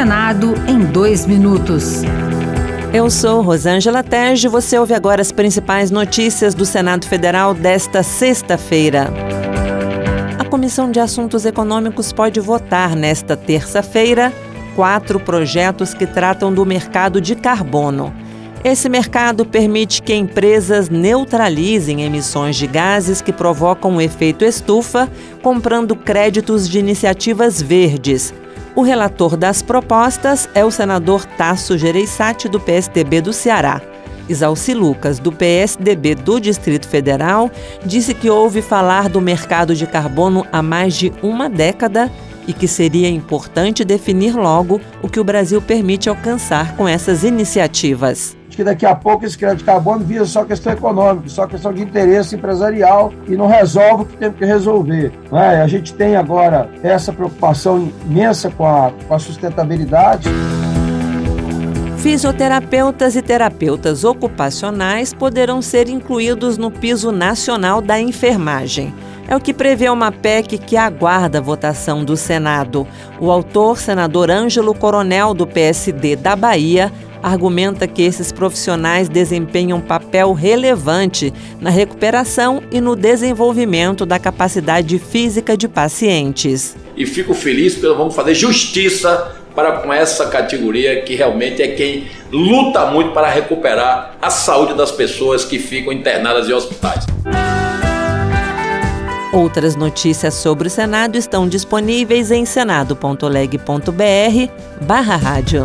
Senado em dois minutos. Eu sou Rosângela Terge. Você ouve agora as principais notícias do Senado Federal desta sexta-feira. A Comissão de Assuntos Econômicos pode votar nesta terça-feira quatro projetos que tratam do mercado de carbono. Esse mercado permite que empresas neutralizem emissões de gases que provocam o efeito estufa, comprando créditos de iniciativas verdes o relator das propostas é o senador Tasso Gereissati, do PSDB do Ceará. Isalci Lucas, do PSDB do Distrito Federal, disse que ouve falar do mercado de carbono há mais de uma década e que seria importante definir logo o que o Brasil permite alcançar com essas iniciativas que daqui a pouco esse crédito de carbono visa só questão econômica, só questão de interesse empresarial e não resolve o que tem que resolver. Né? A gente tem agora essa preocupação imensa com a, com a sustentabilidade. Fisioterapeutas e terapeutas ocupacionais poderão ser incluídos no piso nacional da enfermagem. É o que prevê uma PEC que aguarda a votação do Senado. O autor, senador Ângelo Coronel, do PSD da Bahia, argumenta que esses profissionais desempenham um papel relevante na recuperação e no desenvolvimento da capacidade física de pacientes. E fico feliz porque vamos fazer justiça para com essa categoria que realmente é quem luta muito para recuperar a saúde das pessoas que ficam internadas em hospitais. Outras notícias sobre o Senado estão disponíveis em senado.leg.br barra rádio.